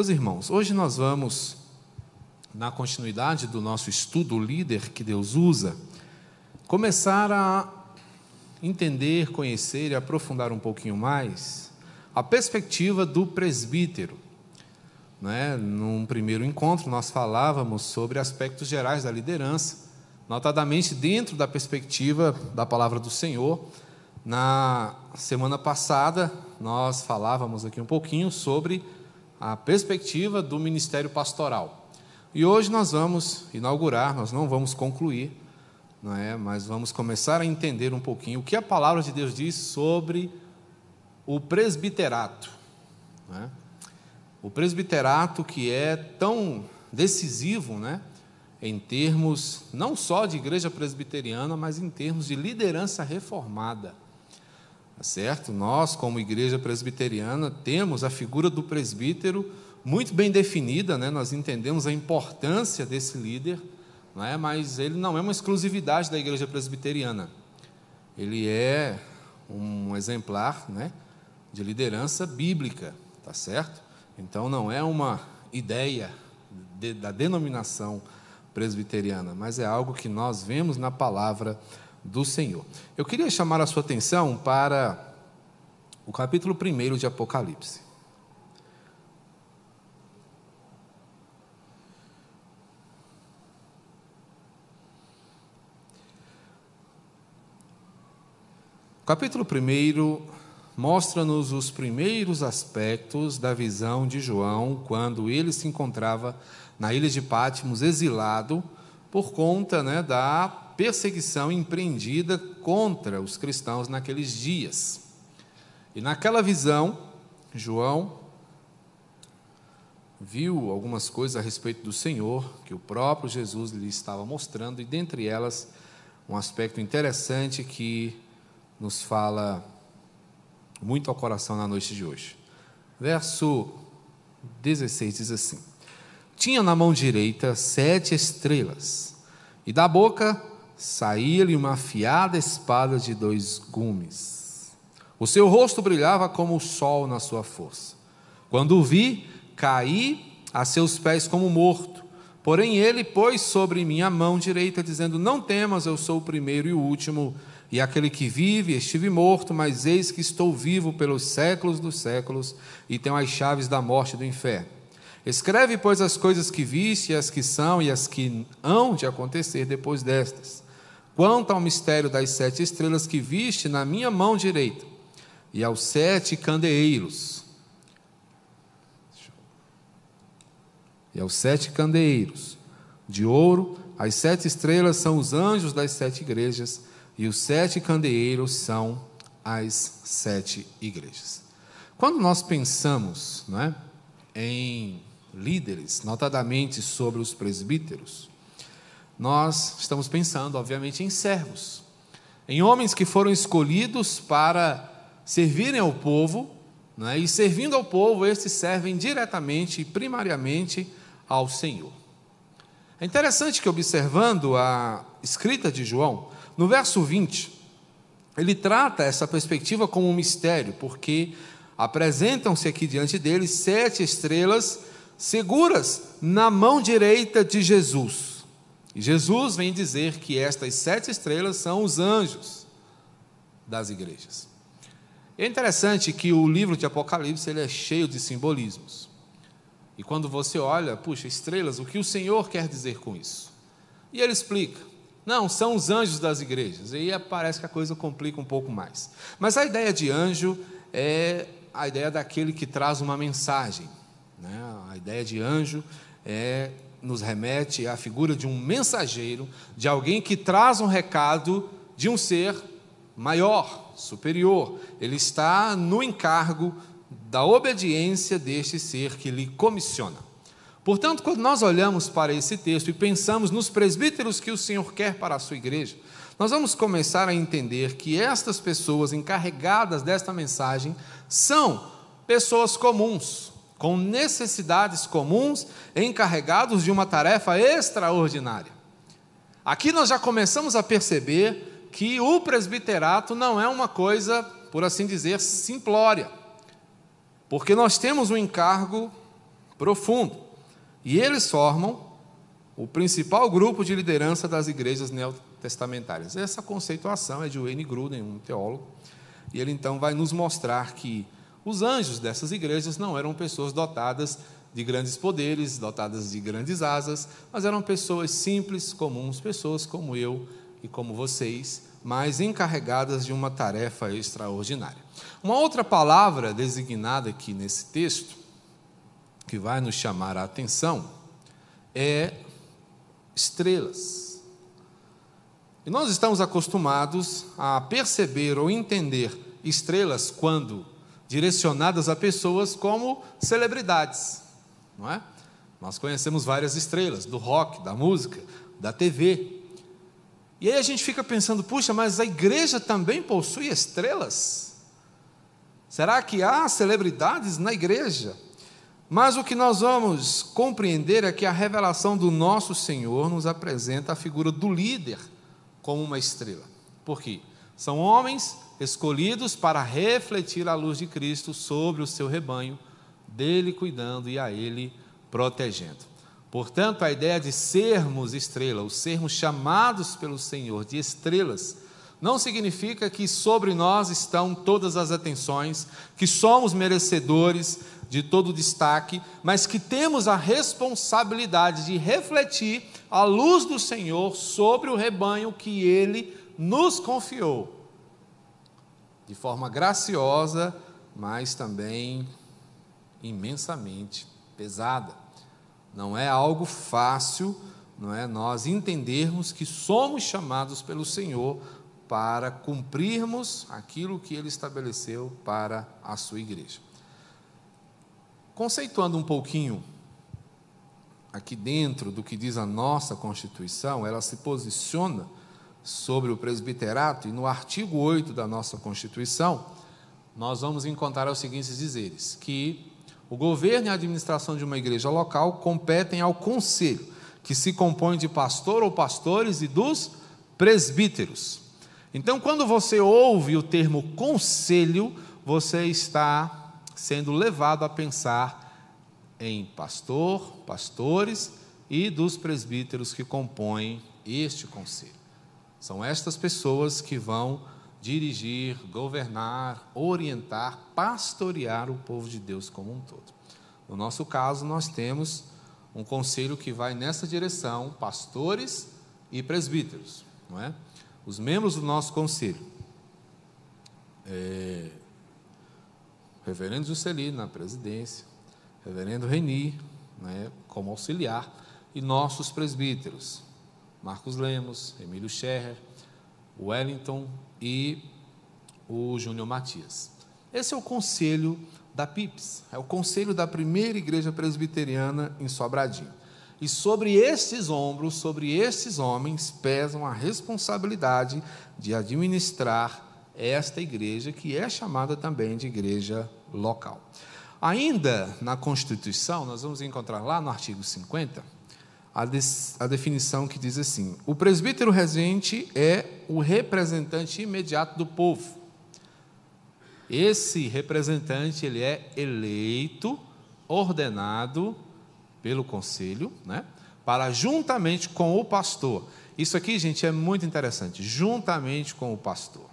Meus irmãos, hoje nós vamos, na continuidade do nosso estudo líder que Deus usa, começar a entender, conhecer e aprofundar um pouquinho mais a perspectiva do presbítero. Né? Num primeiro encontro, nós falávamos sobre aspectos gerais da liderança, notadamente dentro da perspectiva da palavra do Senhor. Na semana passada, nós falávamos aqui um pouquinho sobre a perspectiva do ministério pastoral. E hoje nós vamos inaugurar, nós não vamos concluir, não é? mas vamos começar a entender um pouquinho o que a palavra de Deus diz sobre o presbiterato. É? O presbiterato que é tão decisivo né? em termos não só de igreja presbiteriana, mas em termos de liderança reformada. Tá certo? Nós, como igreja presbiteriana, temos a figura do presbítero muito bem definida, né? nós entendemos a importância desse líder, não é? mas ele não é uma exclusividade da igreja presbiteriana. Ele é um exemplar né? de liderança bíblica, tá certo? Então não é uma ideia de, da denominação presbiteriana, mas é algo que nós vemos na palavra do Senhor. Eu queria chamar a sua atenção para o capítulo 1 de Apocalipse. O capítulo 1 mostra-nos os primeiros aspectos da visão de João quando ele se encontrava na ilha de Pátimos, exilado, por conta né, da perseguição empreendida contra os cristãos naqueles dias. E naquela visão, João viu algumas coisas a respeito do Senhor que o próprio Jesus lhe estava mostrando, e dentre elas, um aspecto interessante que nos fala muito ao coração na noite de hoje. Verso 16 diz assim: Tinha na mão direita sete estrelas, e da boca saía-lhe uma afiada espada de dois gumes. O seu rosto brilhava como o sol na sua força. Quando o vi, caí a seus pés como morto. Porém, ele pôs sobre mim a mão direita, dizendo: Não temas, eu sou o primeiro e o último, e aquele que vive. Estive morto, mas eis que estou vivo pelos séculos dos séculos, e tenho as chaves da morte e do inferno. Escreve, pois, as coisas que viste, as que são e as que hão de acontecer depois destas. Quanto ao mistério das sete estrelas que viste na minha mão direita, e aos sete candeeiros, e aos sete candeeiros de ouro, as sete estrelas são os anjos das sete igrejas, e os sete candeeiros são as sete igrejas. Quando nós pensamos não é, em líderes, notadamente sobre os presbíteros, nós estamos pensando, obviamente, em servos, em homens que foram escolhidos para servirem ao povo, né? e servindo ao povo, estes servem diretamente e primariamente ao Senhor. É interessante que, observando a escrita de João, no verso 20, ele trata essa perspectiva como um mistério, porque apresentam-se aqui diante dele sete estrelas seguras na mão direita de Jesus. E Jesus vem dizer que estas sete estrelas são os anjos das igrejas. É interessante que o livro de Apocalipse ele é cheio de simbolismos. E quando você olha, puxa, estrelas, o que o Senhor quer dizer com isso? E ele explica: não, são os anjos das igrejas. E aí parece que a coisa complica um pouco mais. Mas a ideia de anjo é a ideia daquele que traz uma mensagem. Né? A ideia de anjo é nos remete à figura de um mensageiro, de alguém que traz um recado de um ser maior, superior. Ele está no encargo da obediência deste ser que lhe comissiona. Portanto, quando nós olhamos para esse texto e pensamos nos presbíteros que o Senhor quer para a sua igreja, nós vamos começar a entender que estas pessoas encarregadas desta mensagem são pessoas comuns, com necessidades comuns, encarregados de uma tarefa extraordinária. Aqui nós já começamos a perceber que o presbiterato não é uma coisa, por assim dizer, simplória, porque nós temos um encargo profundo. E eles formam o principal grupo de liderança das igrejas neotestamentárias. Essa conceituação é de Wayne Gruden, um teólogo, e ele então vai nos mostrar que os anjos dessas igrejas não eram pessoas dotadas de grandes poderes, dotadas de grandes asas, mas eram pessoas simples, comuns, pessoas como eu e como vocês, mas encarregadas de uma tarefa extraordinária. Uma outra palavra designada aqui nesse texto, que vai nos chamar a atenção, é estrelas. E nós estamos acostumados a perceber ou entender estrelas quando direcionadas a pessoas como celebridades, não é? Nós conhecemos várias estrelas do rock, da música, da TV. E aí a gente fica pensando, puxa, mas a igreja também possui estrelas? Será que há celebridades na igreja? Mas o que nós vamos compreender é que a revelação do nosso Senhor nos apresenta a figura do líder como uma estrela. Por quê? São homens escolhidos para refletir a luz de Cristo sobre o seu rebanho, dele cuidando e a ele protegendo. Portanto, a ideia de sermos estrela, ou sermos chamados pelo Senhor de estrelas, não significa que sobre nós estão todas as atenções, que somos merecedores de todo destaque, mas que temos a responsabilidade de refletir a luz do Senhor sobre o rebanho que ele nos confiou. De forma graciosa, mas também imensamente pesada. Não é algo fácil, não é nós entendermos que somos chamados pelo Senhor para cumprirmos aquilo que ele estabeleceu para a sua igreja. Conceituando um pouquinho aqui dentro do que diz a nossa Constituição, ela se posiciona sobre o presbiterato e no artigo 8 da nossa Constituição, nós vamos encontrar os seguintes dizeres: que o governo e a administração de uma igreja local competem ao conselho, que se compõe de pastor ou pastores e dos presbíteros. Então, quando você ouve o termo conselho, você está sendo levado a pensar em pastor, pastores e dos presbíteros que compõem este conselho. São estas pessoas que vão dirigir, governar, orientar, pastorear o povo de Deus como um todo. No nosso caso, nós temos um conselho que vai nessa direção, pastores e presbíteros, não é? Os membros do nosso conselho, é, reverendo Juscelino na presidência, reverendo Reni né, como auxiliar, e nossos presbíteros, Marcos Lemos, Emílio Scherrer, Wellington e o Júnior Matias. Esse é o conselho da PIPS, é o conselho da primeira igreja presbiteriana em Sobradinho. E sobre esses ombros, sobre esses homens, pesam a responsabilidade de administrar esta igreja, que é chamada também de igreja local. Ainda na Constituição, nós vamos encontrar lá no artigo 50 a, a definição que diz assim: o presbítero regente é o representante imediato do povo. Esse representante ele é eleito, ordenado pelo conselho, né, para juntamente com o pastor. Isso aqui, gente, é muito interessante. Juntamente com o pastor.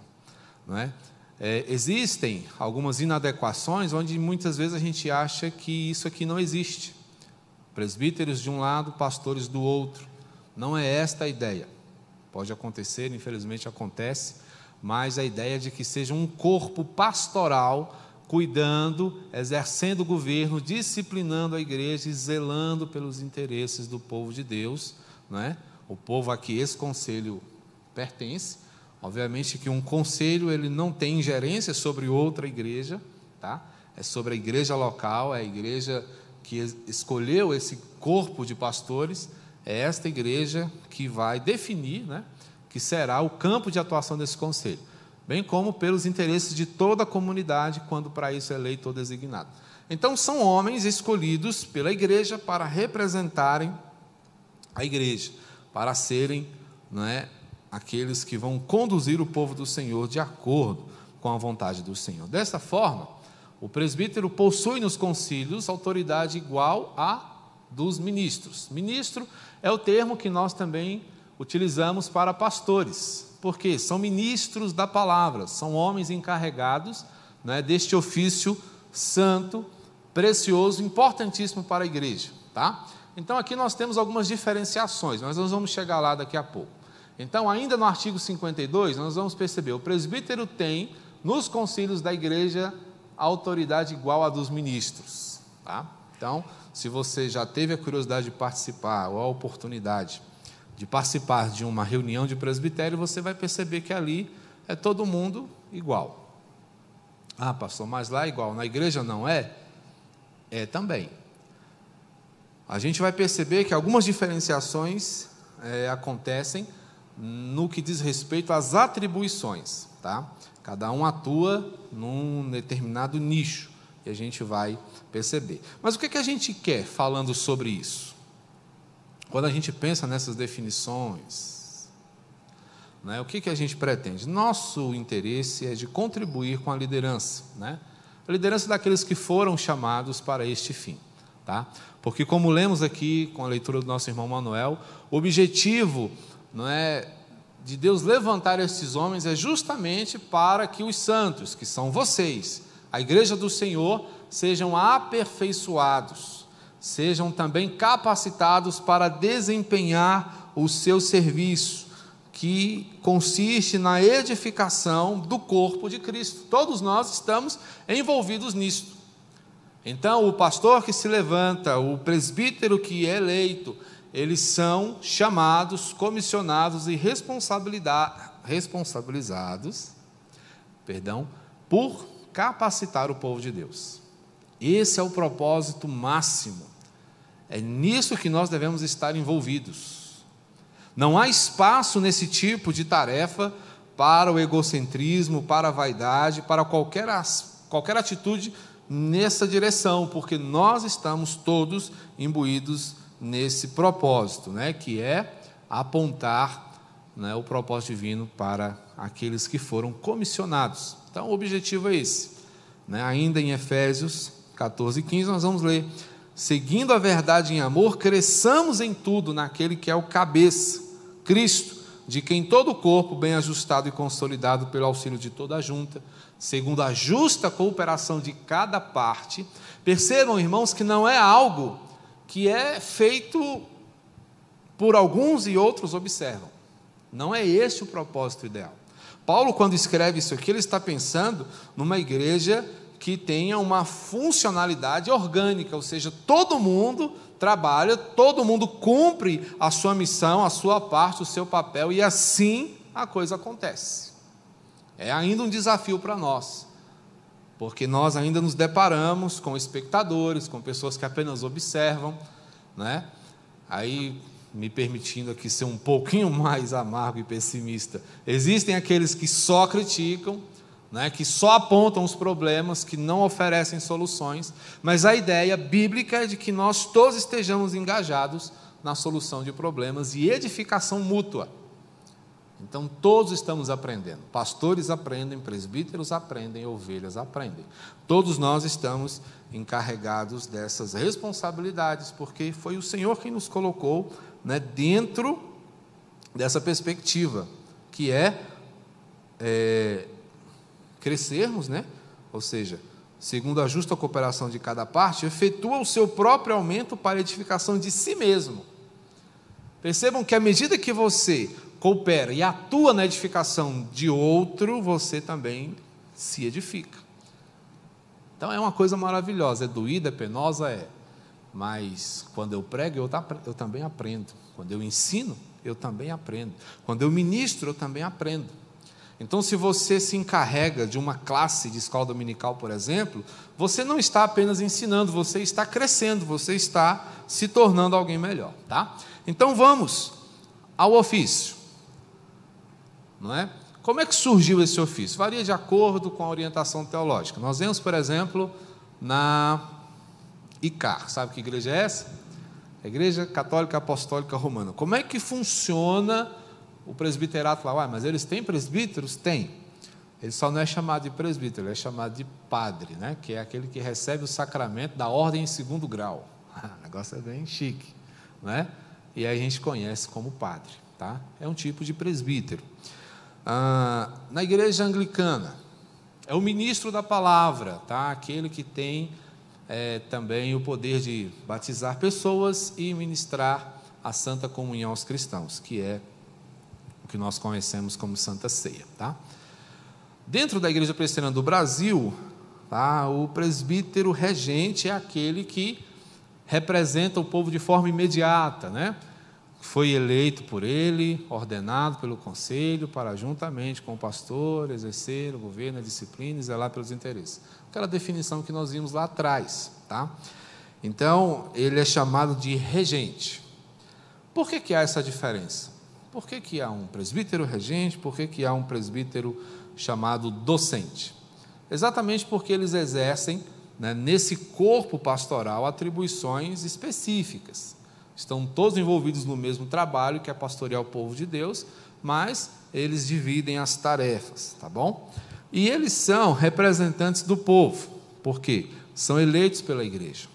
Não é? É, existem algumas inadequações onde muitas vezes a gente acha que isso aqui não existe. Presbíteros de um lado, pastores do outro. Não é esta a ideia. Pode acontecer, infelizmente acontece, mas a ideia de que seja um corpo pastoral cuidando, exercendo o governo, disciplinando a igreja e zelando pelos interesses do povo de Deus, não é? O povo a que esse conselho pertence Obviamente que um conselho ele não tem ingerência sobre outra igreja, tá? É sobre a igreja local, é a igreja que escolheu esse corpo de pastores, é esta igreja que vai definir, né, que será o campo de atuação desse conselho, bem como pelos interesses de toda a comunidade quando para isso é eleito ou designado. Então são homens escolhidos pela igreja para representarem a igreja, para serem, não é, aqueles que vão conduzir o povo do Senhor de acordo com a vontade do Senhor. Dessa forma, O presbítero possui nos concílios autoridade igual à dos ministros. Ministro é o termo que nós também utilizamos para pastores, porque são ministros da palavra, são homens encarregados né, deste ofício santo, precioso, importantíssimo para a igreja. Tá? Então aqui nós temos algumas diferenciações, mas nós vamos chegar lá daqui a pouco. Então, ainda no artigo 52, nós vamos perceber: o presbítero tem nos concílios da igreja autoridade igual à dos ministros. Tá? Então, se você já teve a curiosidade de participar ou a oportunidade de participar de uma reunião de presbitério, você vai perceber que ali é todo mundo igual. Ah, pastor, mas lá é igual, na igreja não é? É também. A gente vai perceber que algumas diferenciações é, acontecem no que diz respeito às atribuições, tá? Cada um atua num determinado nicho e a gente vai perceber. Mas o que, é que a gente quer falando sobre isso? Quando a gente pensa nessas definições, né, o que, que a gente pretende? Nosso interesse é de contribuir com a liderança, né? a liderança daqueles que foram chamados para este fim. Tá? Porque, como lemos aqui com a leitura do nosso irmão Manuel, o objetivo não é de Deus levantar esses homens é justamente para que os santos, que são vocês, a igreja do Senhor, sejam aperfeiçoados, sejam também capacitados para desempenhar o seu serviço, que consiste na edificação do corpo de Cristo. Todos nós estamos envolvidos nisso. Então, o pastor que se levanta, o presbítero que é eleito, eles são chamados, comissionados e responsabilizados, perdão, por capacitar o povo de Deus. Esse é o propósito máximo. É nisso que nós devemos estar envolvidos. Não há espaço nesse tipo de tarefa para o egocentrismo, para a vaidade, para qualquer, qualquer atitude nessa direção, porque nós estamos todos imbuídos nesse propósito, né, que é apontar né, o propósito divino para aqueles que foram comissionados. Então, o objetivo é esse. Né? Ainda em Efésios 14, 15, nós vamos ler: seguindo a verdade em amor, cresçamos em tudo naquele que é o cabeça, Cristo, de quem todo o corpo, bem ajustado e consolidado pelo auxílio de toda a junta, segundo a justa cooperação de cada parte. Percebam, irmãos, que não é algo que é feito por alguns e outros observam. Não é esse o propósito ideal. Paulo, quando escreve isso aqui, ele está pensando numa igreja que tenha uma funcionalidade orgânica, ou seja, todo mundo trabalha, todo mundo cumpre a sua missão, a sua parte, o seu papel, e assim a coisa acontece. É ainda um desafio para nós porque nós ainda nos deparamos com espectadores, com pessoas que apenas observam, né? Aí, me permitindo aqui ser um pouquinho mais amargo e pessimista, existem aqueles que só criticam, né, que só apontam os problemas, que não oferecem soluções, mas a ideia bíblica é de que nós todos estejamos engajados na solução de problemas e edificação mútua. Então todos estamos aprendendo. Pastores aprendem, presbíteros aprendem, ovelhas aprendem. Todos nós estamos encarregados dessas responsabilidades, porque foi o Senhor quem nos colocou né, dentro dessa perspectiva, que é, é crescermos, né? ou seja, segundo a justa cooperação de cada parte, efetua o seu próprio aumento para a edificação de si mesmo. Percebam que à medida que você coopera e atua na edificação de outro, você também se edifica. Então é uma coisa maravilhosa, é doída, é penosa, é. Mas quando eu prego, eu, eu também aprendo. Quando eu ensino, eu também aprendo. Quando eu ministro, eu também aprendo. Então, se você se encarrega de uma classe de escola dominical, por exemplo, você não está apenas ensinando, você está crescendo, você está se tornando alguém melhor, tá? Então, vamos ao ofício não é? Como é que surgiu esse ofício? Varia de acordo com a orientação teológica. Nós vemos, por exemplo, na ICAR. Sabe que igreja é essa? A Igreja Católica Apostólica Romana. Como é que funciona o presbiterato lá? Uai, mas eles têm presbíteros? Tem. ele só não é chamado de presbítero, ele é chamado de padre, né? que é aquele que recebe o sacramento da ordem em segundo grau. o negócio é bem chique. Né? E a gente conhece como padre. Tá? É um tipo de presbítero. Ah, na igreja anglicana, é o ministro da palavra, tá? aquele que tem é, também o poder de batizar pessoas e ministrar a santa comunhão aos cristãos, que é o que nós conhecemos como Santa Ceia. Tá? Dentro da Igreja Presbiteriana do Brasil, tá, o presbítero regente é aquele que representa o povo de forma imediata, né? Foi eleito por ele, ordenado pelo conselho, para juntamente com o pastor exercer o governo, a disciplina e zelar pelos interesses. Aquela definição que nós vimos lá atrás, tá? Então, ele é chamado de regente. Por que, que há essa diferença? Por que, que há um presbítero regente? Por que, que há um presbítero chamado docente. Exatamente porque eles exercem, né, nesse corpo pastoral, atribuições específicas. Estão todos envolvidos no mesmo trabalho, que é pastorear o povo de Deus, mas eles dividem as tarefas, tá bom? E eles são representantes do povo, porque são eleitos pela igreja.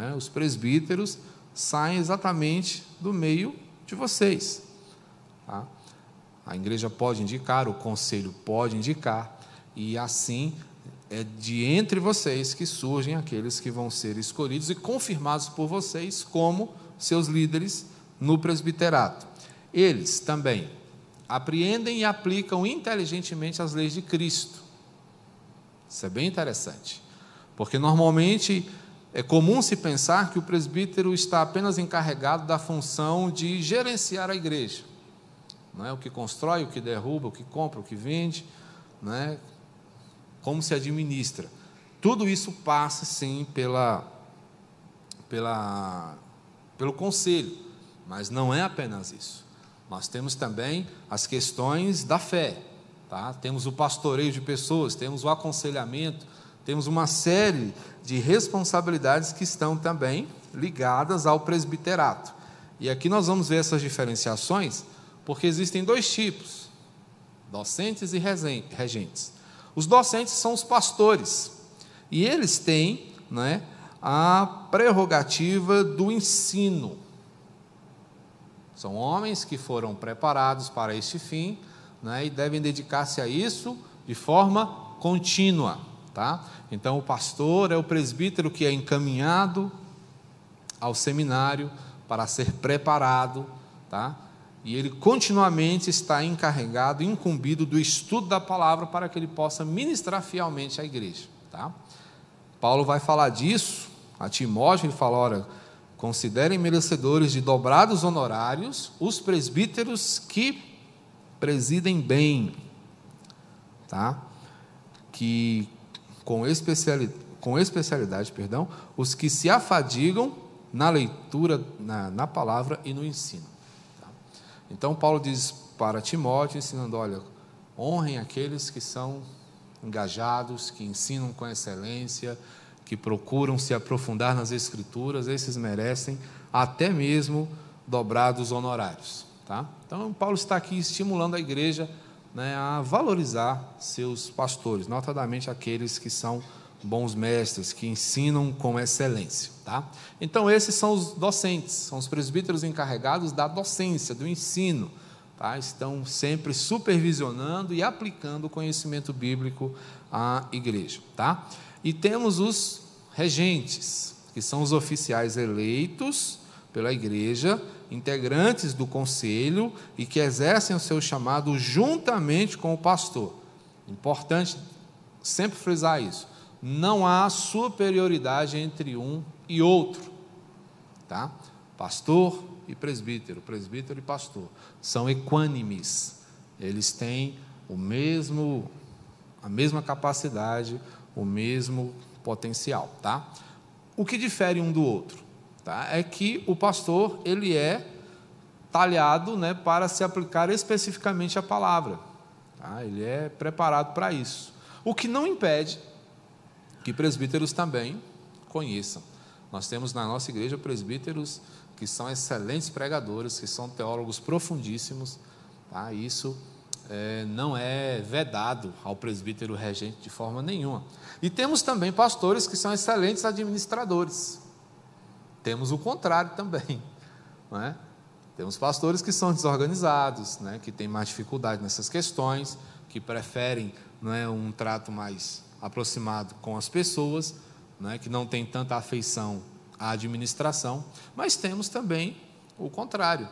É? Os presbíteros saem exatamente do meio de vocês. Tá? A igreja pode indicar, o conselho pode indicar, e assim é de entre vocês que surgem aqueles que vão ser escolhidos e confirmados por vocês como seus líderes no presbiterato. Eles também apreendem e aplicam inteligentemente as leis de Cristo. Isso é bem interessante, porque normalmente é comum se pensar que o presbítero está apenas encarregado da função de gerenciar a igreja não é? o que constrói, o que derruba, o que compra, o que vende, não é? como se administra. Tudo isso passa, sim, pela, pela, pelo conselho, mas não é apenas isso. Nós temos também as questões da fé, tá? temos o pastoreio de pessoas, temos o aconselhamento, temos uma série de responsabilidades que estão também ligadas ao presbiterato. E aqui nós vamos ver essas diferenciações porque existem dois tipos: docentes e regentes. Os docentes são os pastores, e eles têm né, a prerrogativa do ensino. São homens que foram preparados para este fim né, e devem dedicar-se a isso de forma contínua. Tá? Então, o pastor é o presbítero que é encaminhado ao seminário para ser preparado, tá? e ele continuamente está encarregado, incumbido do estudo da palavra para que ele possa ministrar fielmente à igreja. Tá? Paulo vai falar disso a Timóteo, ele fala: ora, considerem merecedores de dobrados honorários os presbíteros que presidem bem, tá? que com especialidade, com especialidade perdão, os que se afadigam na leitura, na, na palavra e no ensino. Então, Paulo diz para Timóteo, ensinando: olha, honrem aqueles que são engajados, que ensinam com excelência, que procuram se aprofundar nas Escrituras, esses merecem até mesmo dobrados honorários. Tá? Então, Paulo está aqui estimulando a igreja né, a valorizar seus pastores, notadamente aqueles que são bons mestres, que ensinam com excelência. Tá? Então, esses são os docentes, são os presbíteros encarregados da docência, do ensino. Tá? Estão sempre supervisionando e aplicando o conhecimento bíblico à igreja. Tá? E temos os regentes, que são os oficiais eleitos pela igreja, integrantes do conselho e que exercem o seu chamado juntamente com o pastor. Importante sempre frisar isso não há superioridade entre um e outro. Tá? Pastor e presbítero, presbítero e pastor são equânimes. Eles têm o mesmo a mesma capacidade, o mesmo potencial, tá? O que difere um do outro, tá? É que o pastor, ele é talhado, né, para se aplicar especificamente a palavra, tá? Ele é preparado para isso. O que não impede que presbíteros também conheçam. Nós temos na nossa igreja presbíteros que são excelentes pregadores, que são teólogos profundíssimos. Tá? Isso é, não é vedado ao presbítero regente de forma nenhuma. E temos também pastores que são excelentes administradores. Temos o contrário também. Não é? Temos pastores que são desorganizados, né, que têm mais dificuldade nessas questões, que preferem é, um trato mais aproximado com as pessoas, é, que não tem tanta afeição à administração. Mas temos também o contrário.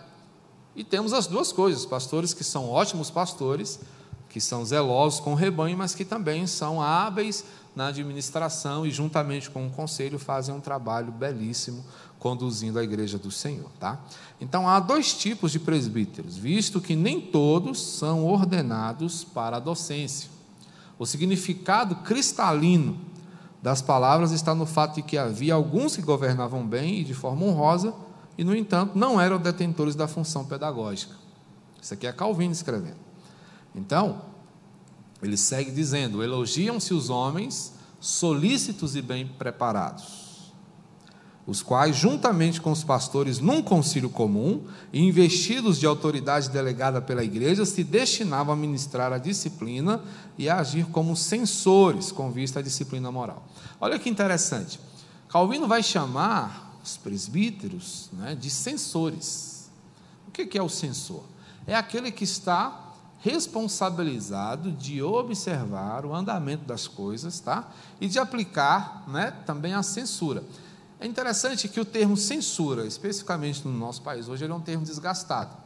E temos as duas coisas: pastores que são ótimos pastores, que são zelosos com o rebanho, mas que também são hábeis na administração e, juntamente com o conselho, fazem um trabalho belíssimo conduzindo a igreja do Senhor. Tá? Então, há dois tipos de presbíteros, visto que nem todos são ordenados para a docência. O significado cristalino das palavras está no fato de que havia alguns que governavam bem e de forma honrosa, e, no entanto, não eram detentores da função pedagógica. Isso aqui é Calvino escrevendo. Então, ele segue dizendo: elogiam-se os homens solícitos e bem preparados, os quais, juntamente com os pastores num concílio comum, investidos de autoridade delegada pela igreja, se destinavam a ministrar a disciplina e a agir como censores com vista à disciplina moral. Olha que interessante. Calvino vai chamar os presbíteros né, de censores. O que é o censor? É aquele que está responsabilizado de observar o andamento das coisas, tá? E de aplicar, né, também a censura. É interessante que o termo censura, especificamente no nosso país hoje, ele é um termo desgastado.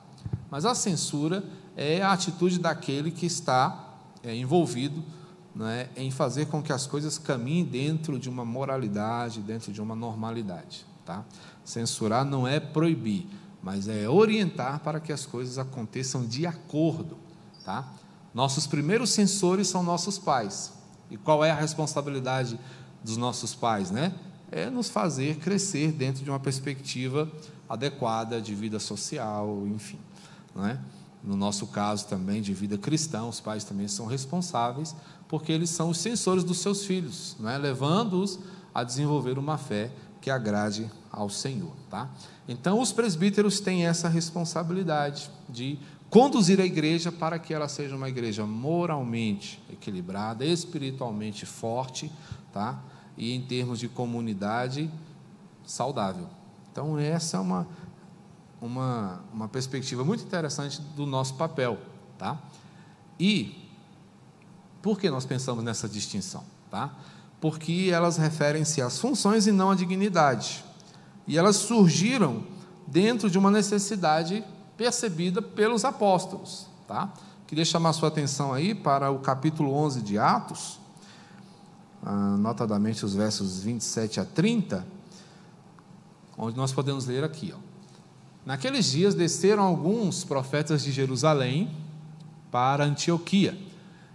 Mas a censura é a atitude daquele que está é, envolvido né, em fazer com que as coisas caminhem dentro de uma moralidade, dentro de uma normalidade. Tá? Censurar não é proibir, mas é orientar para que as coisas aconteçam de acordo Tá? Nossos primeiros censores são nossos pais. E qual é a responsabilidade dos nossos pais? Né? É nos fazer crescer dentro de uma perspectiva adequada de vida social, enfim. Não é? No nosso caso também de vida cristã, os pais também são responsáveis, porque eles são os censores dos seus filhos, não é? levando-os a desenvolver uma fé que agrade ao Senhor. Tá? Então, os presbíteros têm essa responsabilidade de conduzir a igreja para que ela seja uma igreja moralmente equilibrada, espiritualmente forte, tá? E em termos de comunidade saudável. Então essa é uma uma, uma perspectiva muito interessante do nosso papel, tá? E por que nós pensamos nessa distinção, tá? Porque elas referem-se às funções e não à dignidade. E elas surgiram dentro de uma necessidade percebida pelos apóstolos. Tá? Queria chamar sua atenção aí para o capítulo 11 de Atos, ah, notadamente os versos 27 a 30, onde nós podemos ler aqui. Ó. Naqueles dias desceram alguns profetas de Jerusalém para Antioquia,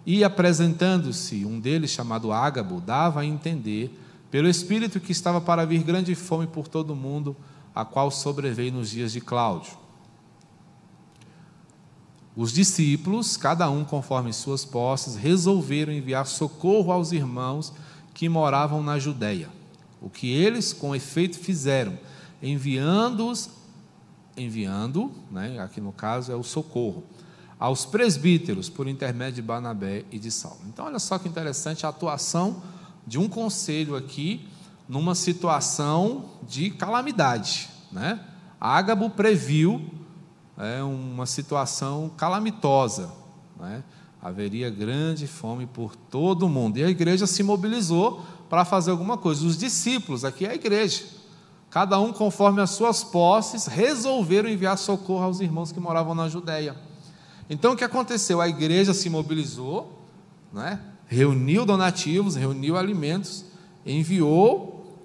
e apresentando-se um deles, chamado Ágabo, dava a entender, pelo Espírito, que estava para vir grande fome por todo o mundo, a qual sobreveio nos dias de Cláudio. Os discípulos, cada um conforme suas posses, resolveram enviar socorro aos irmãos que moravam na Judéia. O que eles, com efeito, fizeram, enviando-os, enviando, né, aqui no caso é o socorro, aos presbíteros por intermédio de Barnabé e de Saulo. Então, olha só que interessante a atuação de um conselho aqui numa situação de calamidade, né? Ágabo previu é, uma situação calamitosa. Né? Haveria grande fome por todo o mundo. E a igreja se mobilizou para fazer alguma coisa. Os discípulos, aqui é a igreja, cada um conforme as suas posses, resolveram enviar socorro aos irmãos que moravam na Judéia. Então o que aconteceu? A igreja se mobilizou, né? reuniu donativos, reuniu alimentos, enviou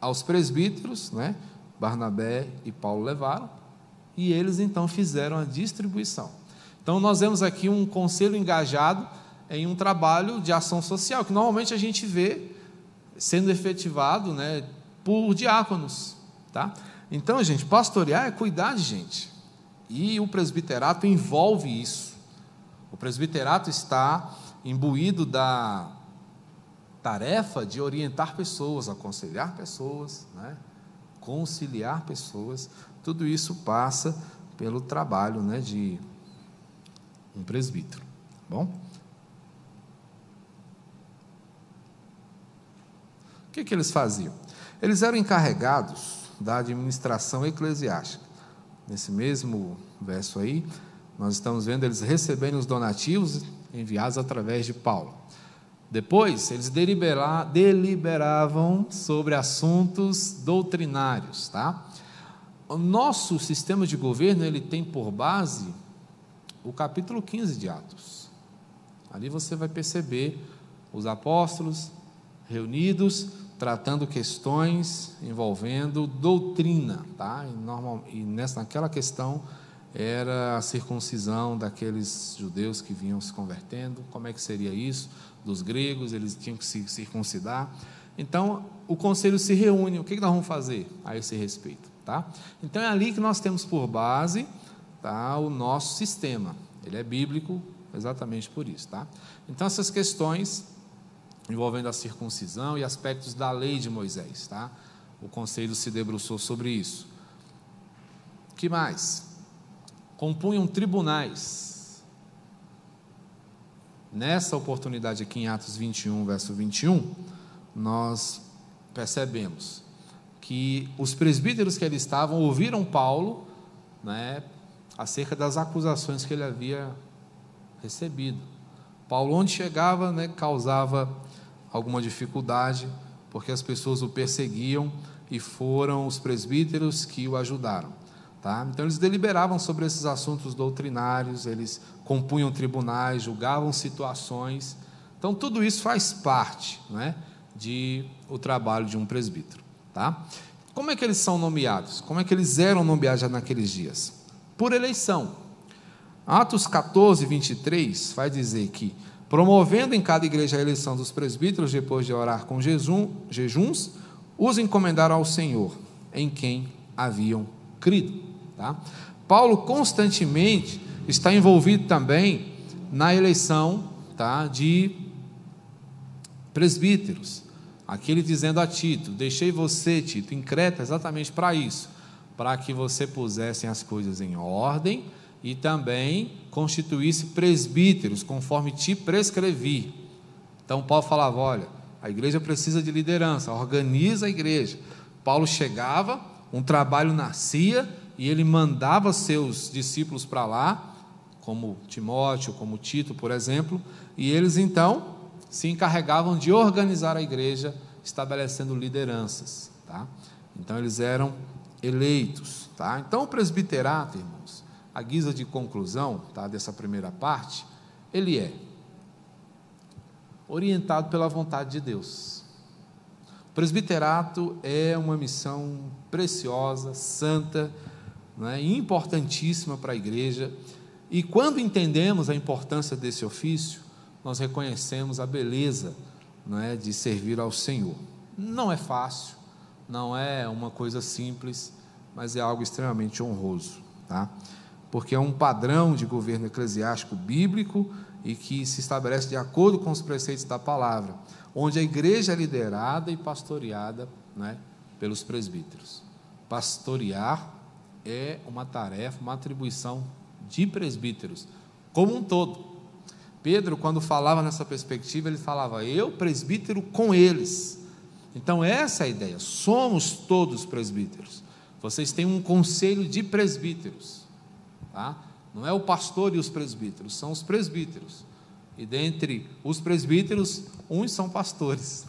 aos presbíteros, né? Barnabé e Paulo levaram, e eles então fizeram a distribuição. Então nós vemos aqui um conselho engajado em um trabalho de ação social, que normalmente a gente vê sendo efetivado né, por diáconos. Tá? Então, gente, pastorear é cuidar de gente. E o presbiterato envolve isso. O presbiterato está imbuído da tarefa de orientar pessoas, aconselhar pessoas, né? conciliar pessoas, tudo isso passa pelo trabalho né, de um presbítero. Tá bom? O que, que eles faziam? Eles eram encarregados da administração eclesiástica. Nesse mesmo verso aí, nós estamos vendo eles recebendo os donativos enviados através de Paulo. Depois, eles deliberavam sobre assuntos doutrinários, tá? O nosso sistema de governo, ele tem por base o capítulo 15 de Atos. Ali você vai perceber os apóstolos reunidos tratando questões envolvendo doutrina, tá? E, normal, e nessa, naquela questão era a circuncisão daqueles judeus que vinham se convertendo. Como é que seria isso? Dos gregos, eles tinham que se circuncidar. Então, o conselho se reúne. O que nós vamos fazer a esse respeito? Tá? Então, é ali que nós temos por base tá, o nosso sistema. Ele é bíblico exatamente por isso. Tá? Então, essas questões envolvendo a circuncisão e aspectos da lei de Moisés. Tá? O conselho se debruçou sobre isso. que mais? Compunham tribunais. Nessa oportunidade aqui em Atos 21, verso 21, nós percebemos que os presbíteros que ali estavam ouviram Paulo né, acerca das acusações que ele havia recebido. Paulo, onde chegava, né, causava alguma dificuldade, porque as pessoas o perseguiam e foram os presbíteros que o ajudaram. Tá? Então, eles deliberavam sobre esses assuntos doutrinários, eles compunham tribunais, julgavam situações. Então, tudo isso faz parte né, de o trabalho de um presbítero. Tá? Como é que eles são nomeados? Como é que eles eram nomeados naqueles dias? Por eleição. Atos 14, 23 vai dizer que promovendo em cada igreja a eleição dos presbíteros, depois de orar com jejum, jejuns, os encomendaram ao Senhor, em quem haviam crido. Tá? Paulo constantemente está envolvido também na eleição tá, de presbíteros. Aquele dizendo a Tito: Deixei você, Tito, em Creta exatamente para isso, para que você pusesse as coisas em ordem e também constituísse presbíteros, conforme te prescrevi. Então, Paulo falava: olha, a igreja precisa de liderança, organiza a igreja. Paulo chegava, um trabalho nascia e ele mandava seus discípulos para lá, como Timóteo, como Tito, por exemplo, e eles então se encarregavam de organizar a igreja, estabelecendo lideranças. Tá? Então, eles eram eleitos. Tá? Então, o presbiterato, irmãos, a guisa de conclusão tá, dessa primeira parte, ele é orientado pela vontade de Deus. O presbiterato é uma missão preciosa, santa, né, importantíssima para a igreja. E quando entendemos a importância desse ofício, nós reconhecemos a beleza né, de servir ao Senhor. Não é fácil, não é uma coisa simples, mas é algo extremamente honroso. Tá? Porque é um padrão de governo eclesiástico bíblico e que se estabelece de acordo com os preceitos da palavra, onde a igreja é liderada e pastoreada né, pelos presbíteros. Pastorear é uma tarefa, uma atribuição de presbíteros, como um todo. Pedro, quando falava nessa perspectiva, ele falava, eu presbítero com eles. Então, essa é a ideia, somos todos presbíteros. Vocês têm um conselho de presbíteros. Tá? Não é o pastor e os presbíteros, são os presbíteros. E dentre os presbíteros, uns são pastores.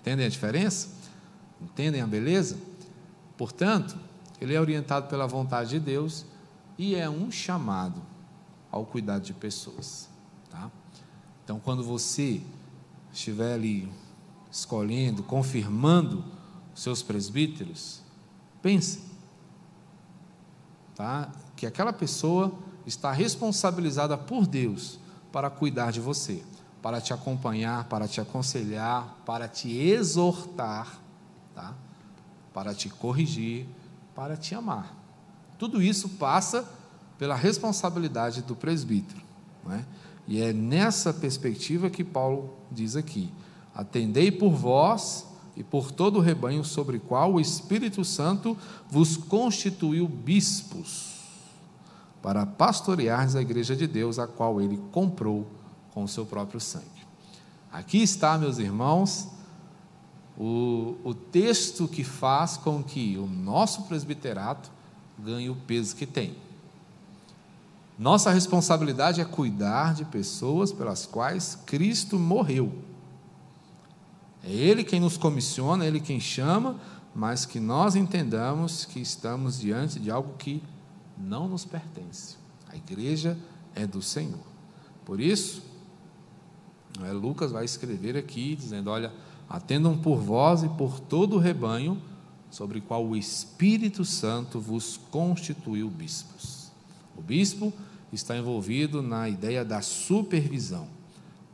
Entendem a diferença? Entendem a beleza? Portanto, ele é orientado pela vontade de Deus e é um chamado ao cuidado de pessoas. Tá? Então, quando você estiver ali escolhendo, confirmando seus presbíteros, pense tá? que aquela pessoa está responsabilizada por Deus para cuidar de você, para te acompanhar, para te aconselhar, para te exortar, tá? para te corrigir, para te amar. Tudo isso passa pela responsabilidade do presbítero. Né? E é nessa perspectiva que Paulo diz aqui: atendei por vós e por todo o rebanho sobre o qual o Espírito Santo vos constituiu bispos. para pastoreares a igreja de Deus, a qual ele comprou com o seu próprio sangue. Aqui está, meus irmãos, o, o texto que faz com que o nosso presbiterato ganhe o peso que tem. Nossa responsabilidade é cuidar de pessoas pelas quais Cristo morreu. É Ele quem nos comissiona, é Ele quem chama, mas que nós entendamos que estamos diante de algo que não nos pertence. A igreja é do Senhor. Por isso, Lucas vai escrever aqui, dizendo: Olha, atendam por vós e por todo o rebanho, sobre o qual o Espírito Santo vos constituiu bispos. O bispo está envolvido na ideia da supervisão,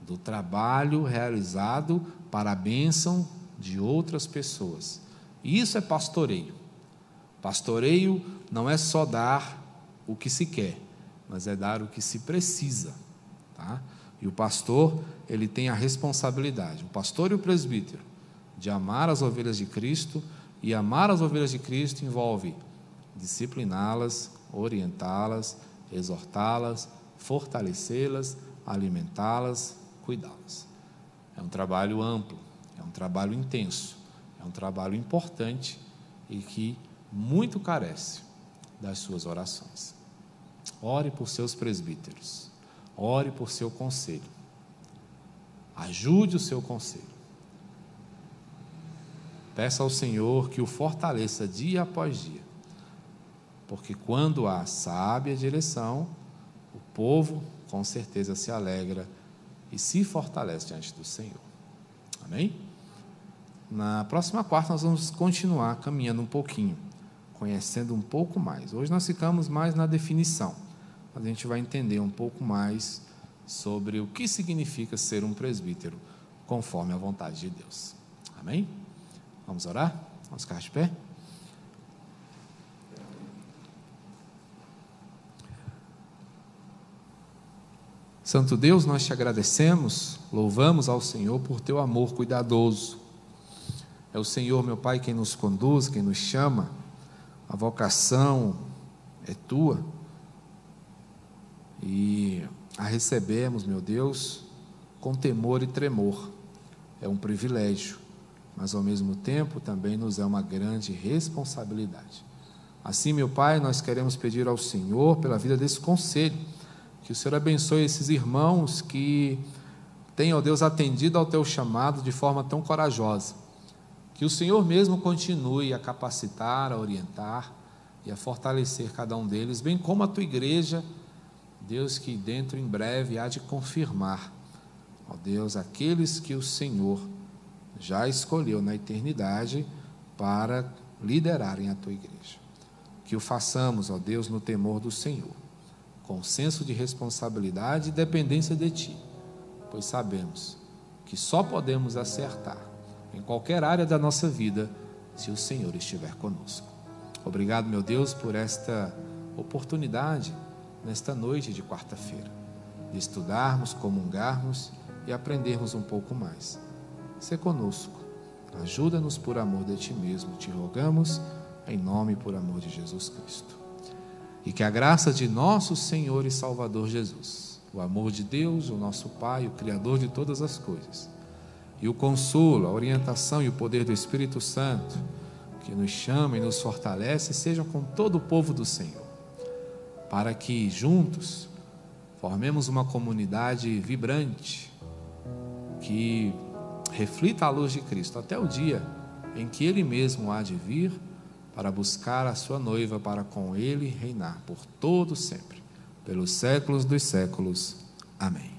do trabalho realizado para a bênção de outras pessoas. Isso é pastoreio. Pastoreio não é só dar o que se quer, mas é dar o que se precisa. Tá? E o pastor, ele tem a responsabilidade, o pastor e o presbítero, de amar as ovelhas de Cristo, e amar as ovelhas de Cristo envolve discipliná-las, orientá-las, exortá-las, fortalecê-las, alimentá-las, cuidá-las. É um trabalho amplo, é um trabalho intenso, é um trabalho importante e que muito carece das suas orações. Ore por seus presbíteros, ore por seu conselho, ajude o seu conselho. Peça ao Senhor que o fortaleça dia após dia porque quando há sábia direção, o povo com certeza se alegra e se fortalece diante do Senhor. Amém? Na próxima quarta nós vamos continuar caminhando um pouquinho, conhecendo um pouco mais. Hoje nós ficamos mais na definição, mas a gente vai entender um pouco mais sobre o que significa ser um presbítero, conforme a vontade de Deus. Amém? Vamos orar? Vamos ficar de pé? Santo Deus, nós te agradecemos, louvamos ao Senhor por teu amor cuidadoso. É o Senhor, meu Pai, quem nos conduz, quem nos chama. A vocação é tua. E a recebemos, meu Deus, com temor e tremor. É um privilégio, mas ao mesmo tempo também nos é uma grande responsabilidade. Assim, meu Pai, nós queremos pedir ao Senhor pela vida desse conselho que o Senhor abençoe esses irmãos que têm, ó Deus, atendido ao teu chamado de forma tão corajosa. Que o Senhor mesmo continue a capacitar, a orientar e a fortalecer cada um deles, bem como a tua igreja, Deus, que dentro em breve há de confirmar, ó Deus, aqueles que o Senhor já escolheu na eternidade para liderarem a tua igreja. Que o façamos, ó Deus, no temor do Senhor com senso de responsabilidade e dependência de Ti, pois sabemos que só podemos acertar em qualquer área da nossa vida se o Senhor estiver conosco. Obrigado, meu Deus, por esta oportunidade nesta noite de quarta-feira, de estudarmos, comungarmos e aprendermos um pouco mais. Se conosco, ajuda-nos por amor de Ti mesmo, te rogamos, em nome e por amor de Jesus Cristo. E que a graça de nosso Senhor e Salvador Jesus, o amor de Deus, o nosso Pai, o Criador de todas as coisas, e o consolo, a orientação e o poder do Espírito Santo, que nos chama e nos fortalece, sejam com todo o povo do Senhor, para que juntos formemos uma comunidade vibrante, que reflita a luz de Cristo até o dia em que Ele mesmo há de vir para buscar a sua noiva para com ele reinar por todo sempre, pelos séculos dos séculos. Amém.